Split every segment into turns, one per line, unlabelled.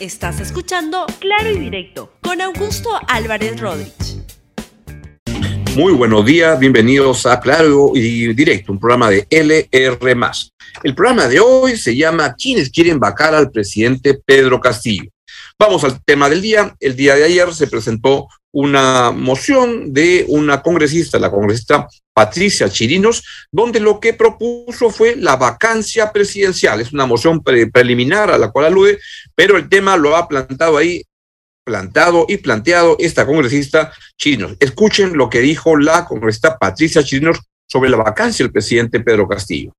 Estás escuchando Claro y Directo con Augusto Álvarez Rodríguez.
Muy buenos días, bienvenidos a Claro y Directo, un programa de LR. El programa de hoy se llama ¿Quiénes quieren vacar al presidente Pedro Castillo? Vamos al tema del día. El día de ayer se presentó una moción de una congresista, la congresista Patricia Chirinos, donde lo que propuso fue la vacancia presidencial. Es una moción preliminar a la cual alude, pero el tema lo ha plantado ahí, plantado y planteado esta congresista Chirinos. Escuchen lo que dijo la congresista Patricia Chirinos sobre la vacancia del presidente Pedro Castillo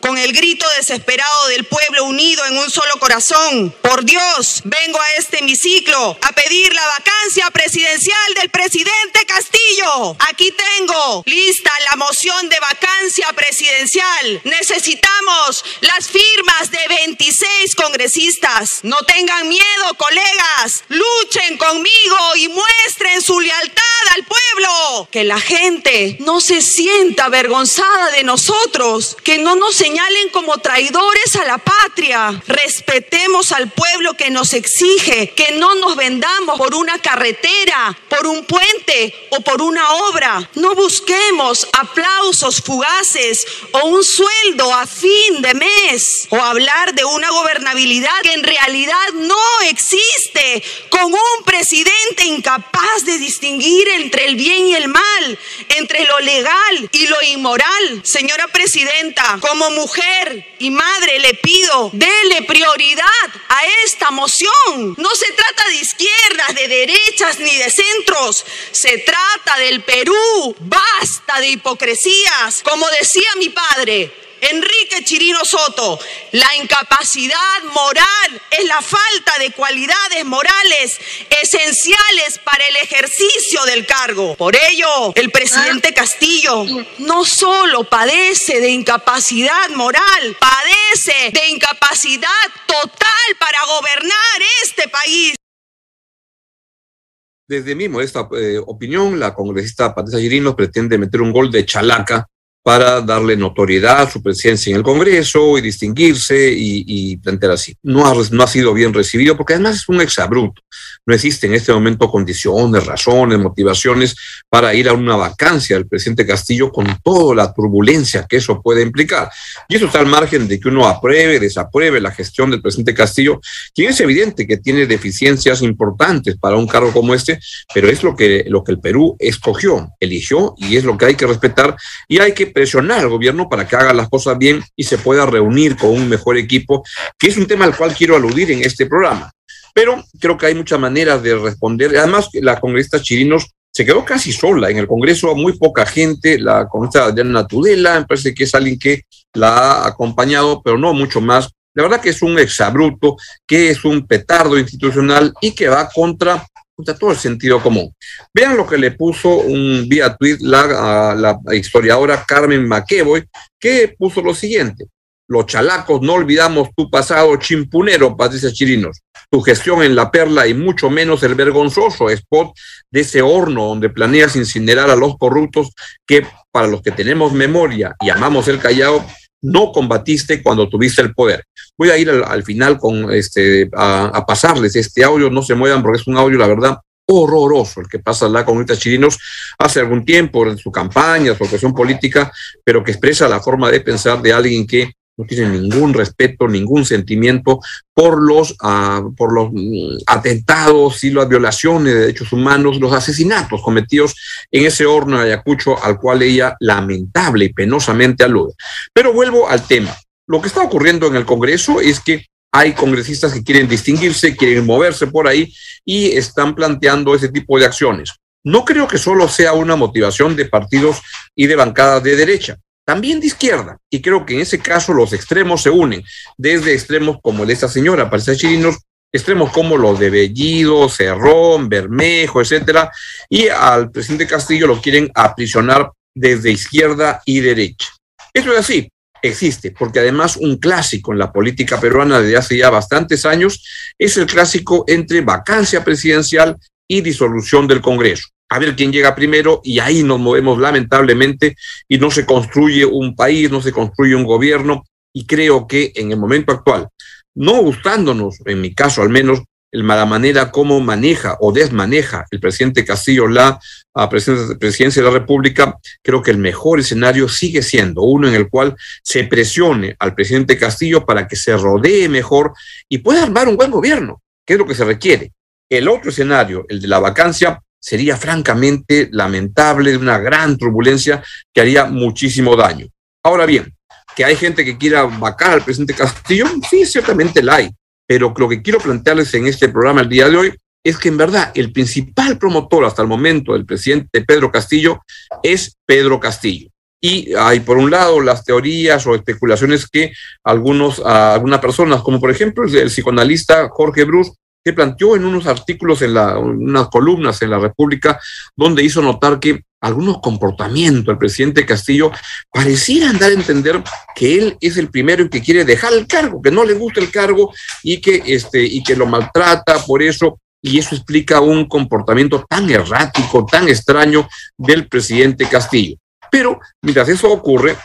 con el grito desesperado del pueblo unido en un solo corazón. Por Dios, vengo a este hemiciclo a pedir la vacancia presidencial del presidente Castillo. Aquí tengo lista la moción de vacancia presidencial. Necesitamos las firmas de 26 congresistas. No tengan miedo, colegas. Luchen conmigo y muestren su lealtad al pueblo. Que la gente no se sienta avergonzada de nosotros, que no nos señalen como traidores a la patria. Respetemos al pueblo que nos exige que no nos vendamos por una carretera, por un puente o por una obra. No busquemos aplausos fugaces o un sueldo a fin de mes o hablar de una gobernabilidad que en realidad no existe con un presidente incapaz de distinguir entre el bien y el mal, entre lo legal y lo inmoral. Señora presidenta, como mujer mujer y madre le pido, dele prioridad a esta moción. No se trata de izquierdas, de derechas ni de centros. Se trata del Perú. Basta de hipocresías. Como decía mi padre, Enrique Chirino Soto, la incapacidad moral es la falta de cualidades morales esenciales para el ejercicio del cargo. Por ello, el presidente Castillo no solo padece de incapacidad moral, padece de incapacidad total para gobernar este país.
Desde mi modesta eh, opinión, la congresista Patricia Chirinos pretende meter un gol de chalaca para darle notoriedad a su presencia en el Congreso y distinguirse y, plantear así. No ha, no ha sido bien recibido porque además es un exabrupto. No existe en este momento condiciones, razones, motivaciones para ir a una vacancia del presidente Castillo con toda la turbulencia que eso puede implicar. Y eso está al margen de que uno apruebe, desapruebe la gestión del presidente Castillo, quien es evidente que tiene deficiencias importantes para un cargo como este, pero es lo que, lo que el Perú escogió, eligió y es lo que hay que respetar y hay que presionar al gobierno para que haga las cosas bien y se pueda reunir con un mejor equipo, que es un tema al cual quiero aludir en este programa. Pero creo que hay muchas maneras de responder. Además, la congresista Chirinos se quedó casi sola en el Congreso, muy poca gente, la congresista Diana Tudela, me parece que es alguien que la ha acompañado, pero no mucho más. La verdad que es un exabruto, que es un petardo institucional y que va contra todo el sentido común. Vean lo que le puso un vía tweet la, la historiadora Carmen McEvoy, que puso lo siguiente. Los chalacos, no olvidamos tu pasado chimpunero, Patricia Chirinos, tu gestión en La Perla y mucho menos el vergonzoso spot de ese horno donde planeas incinerar a los corruptos que, para los que tenemos memoria y amamos el Callao, no combatiste cuando tuviste el poder. Voy a ir al, final con este, a, pasarles este audio, no se muevan porque es un audio, la verdad, horroroso el que pasa la comunidad chilinos hace algún tiempo en su campaña, su actuación política, pero que expresa la forma de pensar de alguien que no tiene ningún respeto, ningún sentimiento por los, ah, por los mm, atentados y las violaciones de derechos humanos, los asesinatos cometidos en ese horno de Ayacucho al cual ella lamentable y penosamente alude. Pero vuelvo al tema. Lo que está ocurriendo en el Congreso es que hay congresistas que quieren distinguirse, quieren moverse por ahí y están planteando ese tipo de acciones. No creo que solo sea una motivación de partidos y de bancadas de derecha también de izquierda. Y creo que en ese caso los extremos se unen, desde extremos como el de esta señora, Patricia Chirinos, extremos como los de Bellido, Cerrón, Bermejo, etcétera, y al presidente Castillo lo quieren aprisionar desde izquierda y derecha. Eso es así, existe, porque además un clásico en la política peruana desde hace ya bastantes años es el clásico entre vacancia presidencial y disolución del Congreso a ver quién llega primero y ahí nos movemos lamentablemente y no se construye un país, no se construye un gobierno y creo que en el momento actual, no gustándonos, en mi caso al menos, la manera como maneja o desmaneja el presidente Castillo la presidencia de la República, creo que el mejor escenario sigue siendo uno en el cual se presione al presidente Castillo para que se rodee mejor y pueda armar un buen gobierno, que es lo que se requiere. El otro escenario, el de la vacancia, sería francamente lamentable, una gran turbulencia que haría muchísimo daño. Ahora bien, que hay gente que quiera vacar al presidente Castillo, sí, ciertamente la hay, pero lo que quiero plantearles en este programa el día de hoy es que en verdad el principal promotor hasta el momento del presidente Pedro Castillo es Pedro Castillo. Y hay por un lado las teorías o especulaciones que algunos, algunas personas, como por ejemplo el, psicoanalista Jorge Bruce, que planteó en unos artículos, en, la, unas columnas en la República, donde hizo notar que algunos comportamientos del presidente Castillo parecieran dar a entender que él es el primero que quiere dejar el cargo, que no le gusta el cargo y que, este, y que lo maltrata por eso. Y eso explica un comportamiento tan errático, tan extraño del presidente Castillo. Pero mientras eso ocurre,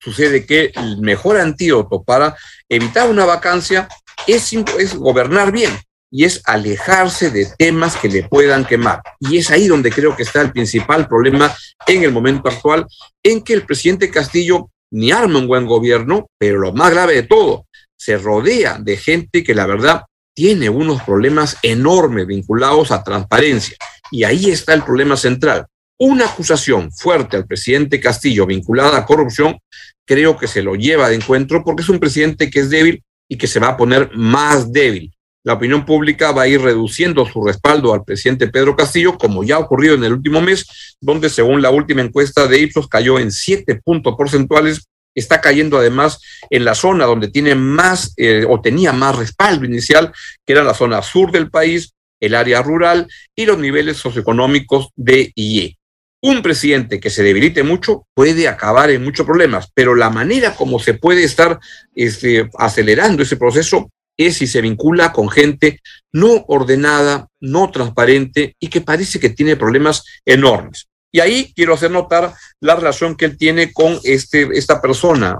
sucede que el mejor antídoto para evitar una vacancia es, es gobernar bien y es alejarse de temas que le puedan quemar. Y es ahí donde creo que está el principal problema en el momento actual, en que el presidente Castillo ni arma un buen gobierno, pero lo más grave de todo, se rodea de gente que la verdad tiene unos problemas enormes vinculados a transparencia. Y ahí está el problema central. Una acusación fuerte al presidente Castillo vinculada a corrupción, creo que se lo lleva de encuentro porque es un presidente que es débil y que se va a poner más débil la opinión pública va a ir reduciendo su respaldo al presidente Pedro Castillo, como ya ha ocurrido en el último mes, donde según la última encuesta de Ipsos cayó en siete puntos porcentuales. Está cayendo además en la zona donde tiene más eh, o tenía más respaldo inicial, que era la zona sur del país, el área rural y los niveles socioeconómicos de IE. Un presidente que se debilite mucho puede acabar en muchos problemas, pero la manera como se puede estar este, acelerando ese proceso es si se vincula con gente no ordenada, no transparente y que parece que tiene problemas enormes. Y ahí quiero hacer notar la relación que él tiene con este, esta persona,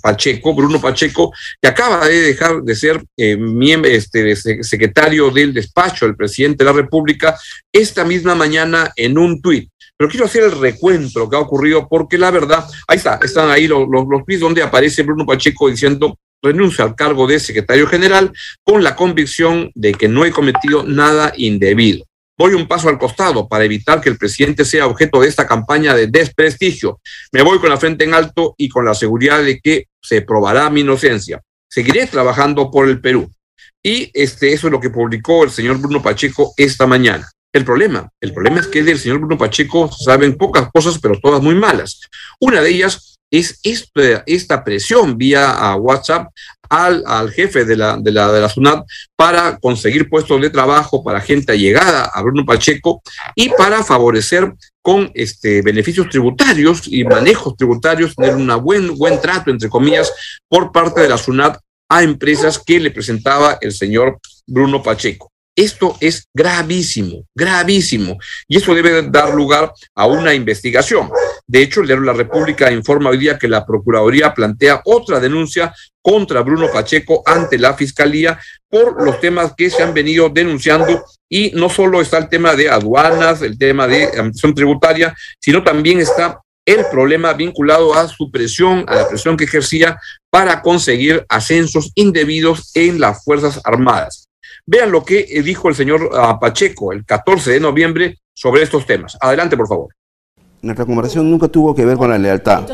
Pacheco, Bruno Pacheco, que acaba de dejar de ser eh, este, secretario del despacho del presidente de la República esta misma mañana en un tuit. Pero quiero hacer el recuento que ha ocurrido porque la verdad, ahí está, están ahí los, los, los tweets donde aparece Bruno Pacheco diciendo renuncia al cargo de secretario general con la convicción de que no he cometido nada indebido. Voy un paso al costado para evitar que el presidente sea objeto de esta campaña de desprestigio. Me voy con la frente en alto y con la seguridad de que se probará mi inocencia. Seguiré trabajando por el Perú. Y este, eso es lo que publicó el señor Bruno Pacheco esta mañana. El problema, el problema es que del señor Bruno Pacheco saben pocas cosas, pero todas muy malas. Una de ellas es esta, esta presión vía a WhatsApp al, al jefe de la, de, la, de la SUNAT para conseguir puestos de trabajo para gente allegada a Bruno Pacheco y para favorecer con este, beneficios tributarios y manejos tributarios, tener un buen, buen trato, entre comillas, por parte de la SUNAT a empresas que le presentaba el señor Bruno Pacheco. Esto es gravísimo, gravísimo, y eso debe dar lugar a una investigación. De hecho, La República informa hoy día que la Procuraduría plantea otra denuncia contra Bruno Pacheco ante la Fiscalía por los temas que se han venido denunciando y no solo está el tema de aduanas, el tema de administración tributaria, sino también está el problema vinculado a su presión, a la presión que ejercía para conseguir ascensos indebidos en las Fuerzas Armadas. Vean lo que dijo el señor ah, Pacheco el 14 de noviembre sobre estos temas. Adelante, por favor.
Nuestra conversación nunca tuvo que ver con la lealtad.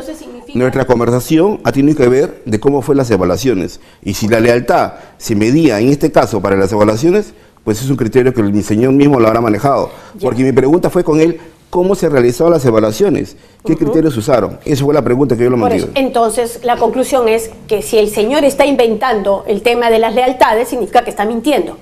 Nuestra conversación ha tenido que ver de cómo fue las evaluaciones. Y si la lealtad se medía en este caso para las evaluaciones, pues es un criterio que el señor mismo lo habrá manejado. Porque mi pregunta fue con él, ¿cómo se realizaron las evaluaciones? ¿Qué criterios usaron? Esa fue la pregunta que yo le mandé.
Entonces, la conclusión es que si el señor está inventando el tema de las lealtades, significa que está mintiendo.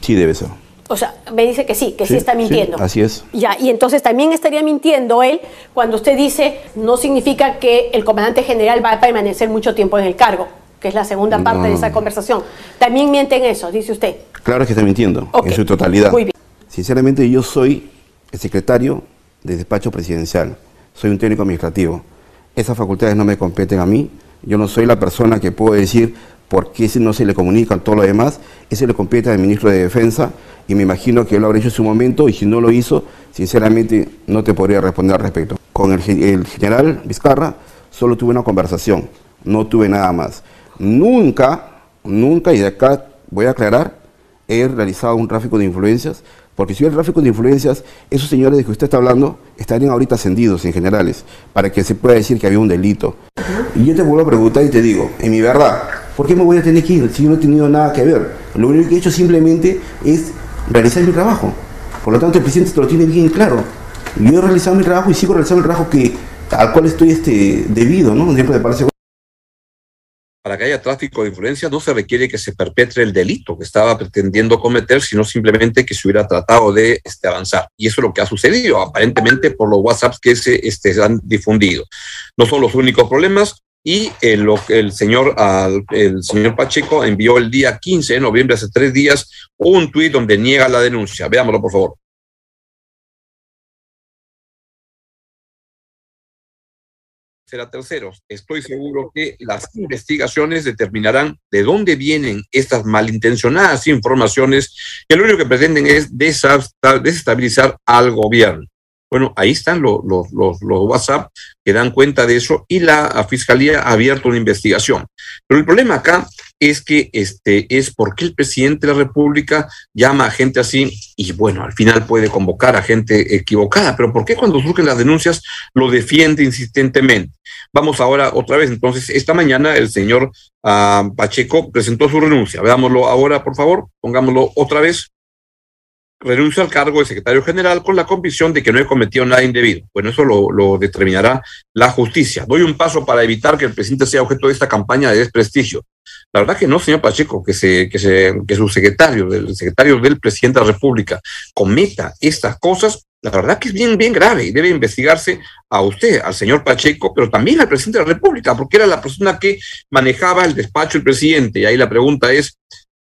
Sí, debe ser.
O sea, me dice que sí, que sí, está mintiendo.
así es.
Ya, y entonces también estaría mintiendo él cuando usted dice no significa que el comandante general va a permanecer mucho tiempo en el cargo, que es la segunda parte de esa conversación. También miente en eso, dice usted.
Claro que está mintiendo, en su totalidad. Muy bien. Sinceramente, yo soy el secretario de despacho presidencial, soy un técnico administrativo. Esas facultades no me competen a mí, yo no soy la persona que puedo decir por qué no se le comunica todo lo demás, eso le compete al ministro de Defensa y me imagino que él lo habrá hecho en su momento y si no lo hizo, sinceramente no te podría responder al respecto. Con el, el general Vizcarra solo tuve una conversación, no tuve nada más. Nunca, nunca, y de acá voy a aclarar, he realizado un tráfico de influencias, porque si hubiera tráfico de influencias, esos señores de que usted está hablando estarían ahorita ascendidos en generales, para que se pueda decir que había un delito. Y yo te vuelvo a preguntar y te digo, en mi verdad, ¿por qué me voy a tener que ir si yo no he tenido nada que ver? Lo único que he hecho simplemente es realizar mi trabajo. Por lo tanto, el presidente te lo tiene bien claro. Yo he realizado mi trabajo y sigo realizando el trabajo que, al cual estoy este, debido, ¿no? Dentro de Palacio
para que haya tráfico de influencia no se requiere que se perpetre el delito que estaba pretendiendo cometer, sino simplemente que se hubiera tratado de este, avanzar. Y eso es lo que ha sucedido, aparentemente por los WhatsApps que se este, han difundido. No son los únicos problemas. Y el, el, señor, el señor Pacheco envió el día 15 de noviembre, hace tres días, un tuit donde niega la denuncia. Veámoslo, por favor. Será terceros. Estoy seguro que las investigaciones determinarán de dónde vienen estas malintencionadas informaciones que lo único que pretenden es desestabilizar al gobierno. Bueno, ahí están los, los, WhatsApp que dan cuenta de eso y la Fiscalía ha abierto una investigación. Pero el problema acá es que este, es por qué el presidente de la República llama a gente así y bueno, al final puede convocar a gente equivocada, pero ¿por qué cuando surgen las denuncias lo defiende insistentemente? Vamos ahora otra vez, entonces, esta mañana el señor uh, Pacheco presentó su renuncia. Veámoslo ahora, por favor, pongámoslo otra vez renuncio al cargo de secretario general con la convicción de que no he cometido nada indebido. Bueno, eso lo, determinará la justicia. Doy un paso para evitar que el presidente sea objeto de esta campaña de desprestigio. La verdad que no, señor Pacheco, que, se, que, que su secretario, el secretario del presidente de la República, cometa estas cosas, la verdad que es bien, bien grave y debe investigarse a usted, al señor Pacheco, pero también al presidente de la República, porque era la persona que manejaba el despacho del presidente. Y ahí la pregunta es,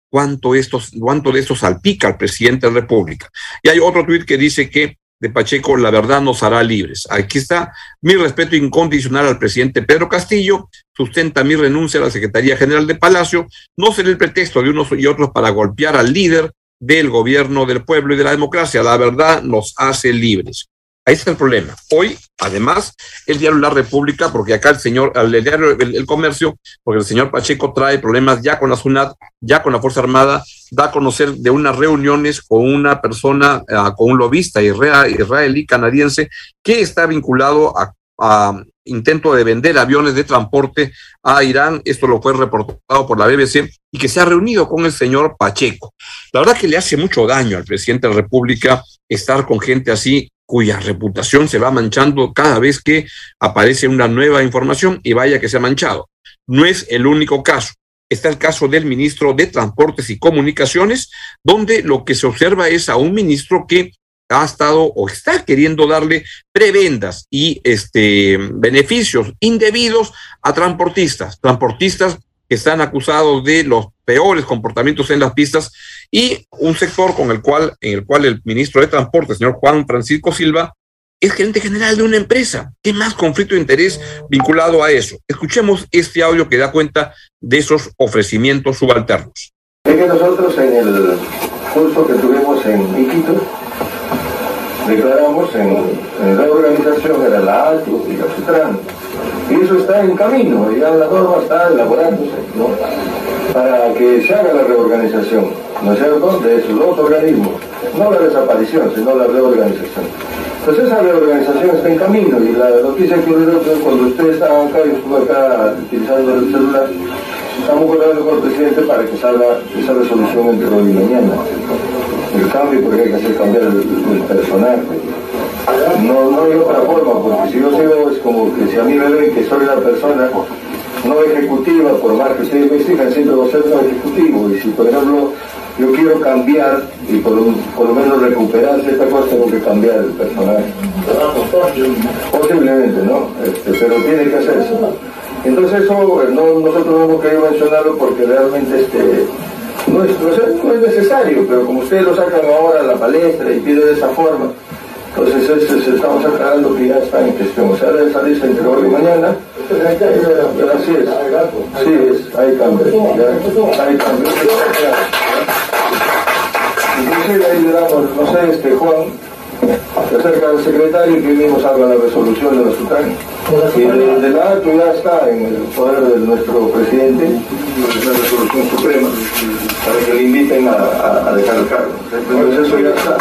cuánto, estos, cuánto de esto salpica al presidente de la República. Y hay otro tuit que dice que de Pacheco, la verdad nos hará libres. Aquí está mi respeto incondicional al presidente Pedro Castillo, sustenta mi renuncia a la Secretaría General de Palacio, no será el pretexto de unos y otros para golpear al líder del gobierno del pueblo y de la democracia. La verdad nos hace libres. Ahí está el problema. Hoy, además, el diario La República, porque acá el señor, el diario el, Comercio, porque el señor Pacheco trae problemas ya con la SUNAT, ya con la Fuerza Armada, da a conocer de unas reuniones con una persona, uh, con un lobista israelí canadiense que está vinculado a, a intento de vender aviones de transporte a Irán. Esto lo fue reportado por la BBC y que se ha reunido con el señor Pacheco. La verdad que le hace mucho daño al presidente de la República estar con gente así cuya reputación se va manchando cada vez que aparece una nueva información y vaya que se ha manchado. No es el único caso. Está el caso del ministro de Transportes y Comunicaciones, donde lo que se observa es a un ministro que ha estado o está queriendo darle prebendas y este beneficios indebidos a transportistas, transportistas que están acusados de los peores comportamientos en las pistas y un sector con el cual, en el cual el ministro de Transporte, señor Juan Francisco Silva, es gerente general de una empresa. ¿Qué más conflicto de interés vinculado a eso? Escuchemos este audio que da cuenta de esos ofrecimientos subalternos.
Es que nosotros en el curso que tuvimos en Iquitos, declaramos en, en la organización, era la ATU y la CITRAN, y eso está en camino, ya la norma está elaborándose, ¿no? Para que se haga la reorganización, ¿no es cierto?, de dos organismos. No la desaparición, sino la reorganización. Pues esa reorganización está en camino y la noticia que que cuando ustedes estaban acá, yo estuve acá utilizando el celular, estamos hablando con el presidente para que salga esa resolución entre hoy y mañana. El cambio, porque hay que hacer cambiar el, el personaje. No, no hay otra forma, porque si yo sigo es como que si a mí me ven que soy la persona no ejecutiva, por más que ustedes me exijan, siempre voy ejecutivo. Y si, por ejemplo, yo quiero cambiar y por, por lo menos recuperar cierta cosa, tengo que cambiar el personaje. Posiblemente, ¿no? Este, pero tiene que hacerse. Entonces eso no, nosotros no hemos querido mencionarlo porque realmente este, no, es, no, es, necesario, pero como ustedes lo sacan ahora a la palestra y piden de esa forma, entonces estamos aclarando que ya está en cuestión. O sea, debe salirse entre hoy y mañana Así es. Sí, es. Hay cambios. Hay cambios. Inclusive ahí le damos, no sé, este Juan, acerca al secretario y que mismo salga la resolución de la SUTAN. Y de, de acto ya está en el poder de nuestro presidente, la resolución suprema, para que le inviten a, a dejar el cargo. Entonces eso ya está.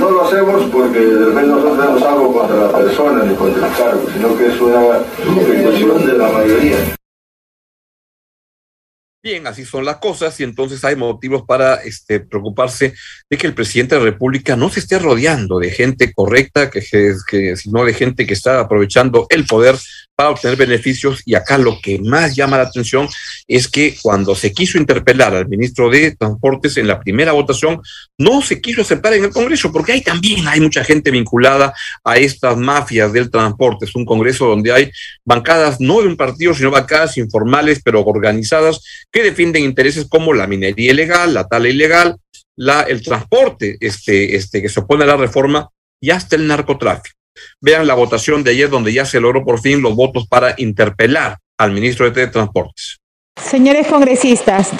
No lo hacemos porque de repente nosotros tenemos algo contra la persona ni contra el cargo, sino que es una petición de la mayoría.
Bien, así son las cosas y entonces hay motivos para este, preocuparse de que el presidente de la República no se esté rodeando de gente correcta, que, sino de gente que está aprovechando el poder para obtener beneficios. Y acá lo que más llama la atención es que cuando se quiso interpelar al ministro de Transportes en la primera votación, no se quiso aceptar en el Congreso, porque ahí también hay mucha gente vinculada a estas mafias del transporte. Es un Congreso donde hay bancadas no de un partido, sino bancadas informales, pero organizadas, que defienden intereses como la minería ilegal, la tala ilegal, la, el transporte este, este, que se opone a la reforma y hasta el narcotráfico. Vean la votación de ayer donde ya se logró por fin los votos para interpelar al ministro de Transportes.
Señores congresistas,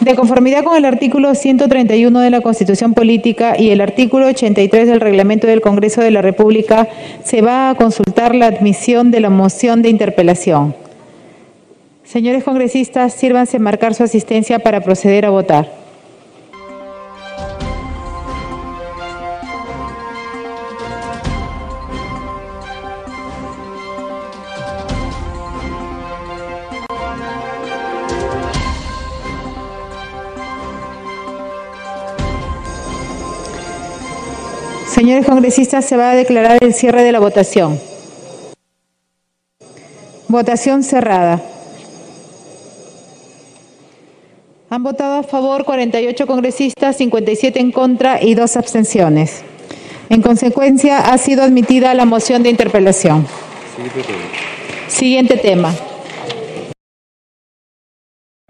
de conformidad con el artículo 131 de la Constitución Política y el artículo 83 del Reglamento del Congreso de la República, se va a consultar la admisión de la moción de interpelación. Señores congresistas, sírvanse marcar su asistencia para proceder a votar. Señores congresistas, se va a declarar el cierre de la votación. Votación cerrada. Han votado a favor 48 congresistas, 57 en contra y dos abstenciones. En consecuencia, ha sido admitida la moción de interpelación. Siguiente tema.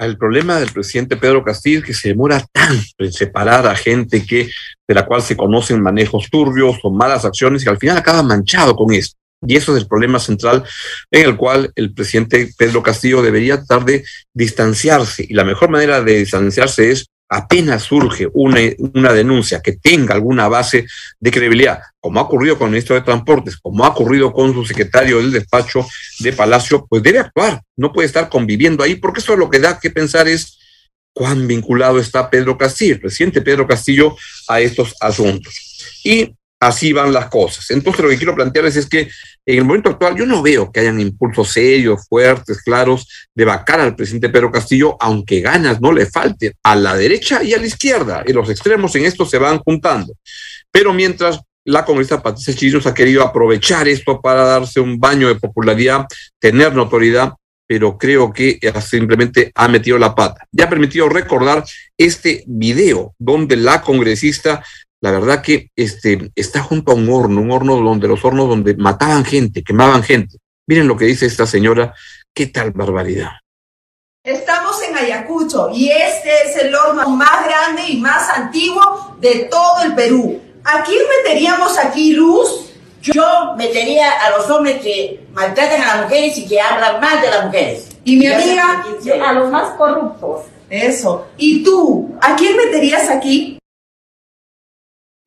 El problema del presidente Pedro Castillo que se demora tanto en separar a gente que, de la cual se conocen manejos turbios o malas acciones y al final acaba manchado con esto. Y eso es el problema central en el cual el presidente Pedro Castillo debería tratar de distanciarse. Y la mejor manera de distanciarse es apenas surge una, una, denuncia que tenga alguna base de credibilidad, como ha ocurrido con el ministro de Transportes, como ha ocurrido con su secretario del despacho de Palacio, pues debe actuar, no puede estar conviviendo ahí, porque eso es lo que da que pensar es cuán vinculado está Pedro Castillo, el presidente Pedro Castillo, a estos asuntos. Y así van las cosas. Entonces, lo que quiero plantearles es que en el momento actual yo no veo que hayan impulsos serios, fuertes, claros de vacar al presidente Pedro Castillo, aunque ganas no le falten a la derecha y a la izquierda. Y los extremos en esto se van juntando. Pero mientras la congresista Patricia Chirinos ha querido aprovechar esto para darse un baño de popularidad, tener notoriedad, pero creo que simplemente ha metido la pata. Ya ha permitido recordar este video donde la congresista la verdad que este, está junto a un horno, un horno donde los hornos donde mataban gente, quemaban gente. Miren lo que dice esta señora, qué tal barbaridad.
Estamos en Ayacucho y este es el horno más grande y más antiguo de todo el Perú. ¿A quién meteríamos aquí luz?
Yo metería a los hombres que maltratan a las mujeres y que hablan mal de las mujeres.
Y mi amiga,
a los más corruptos.
Eso. ¿Y tú? ¿A quién meterías aquí?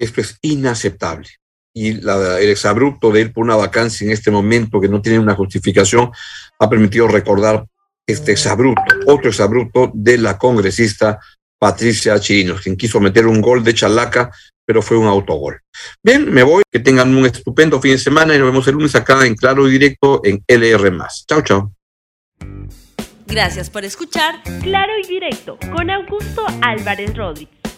Esto es inaceptable. Y la, el exabrupto de ir por una vacancia en este momento que no tiene una justificación ha permitido recordar este exabrupto, otro exabrupto de la congresista Patricia Chirinos, quien quiso meter un gol de chalaca, pero fue un autogol. Bien, me voy, que tengan un estupendo fin de semana y nos vemos el lunes acá en Claro y Directo en LR. Chao, chao.
Gracias por escuchar Claro y Directo con Augusto Álvarez Rodríguez.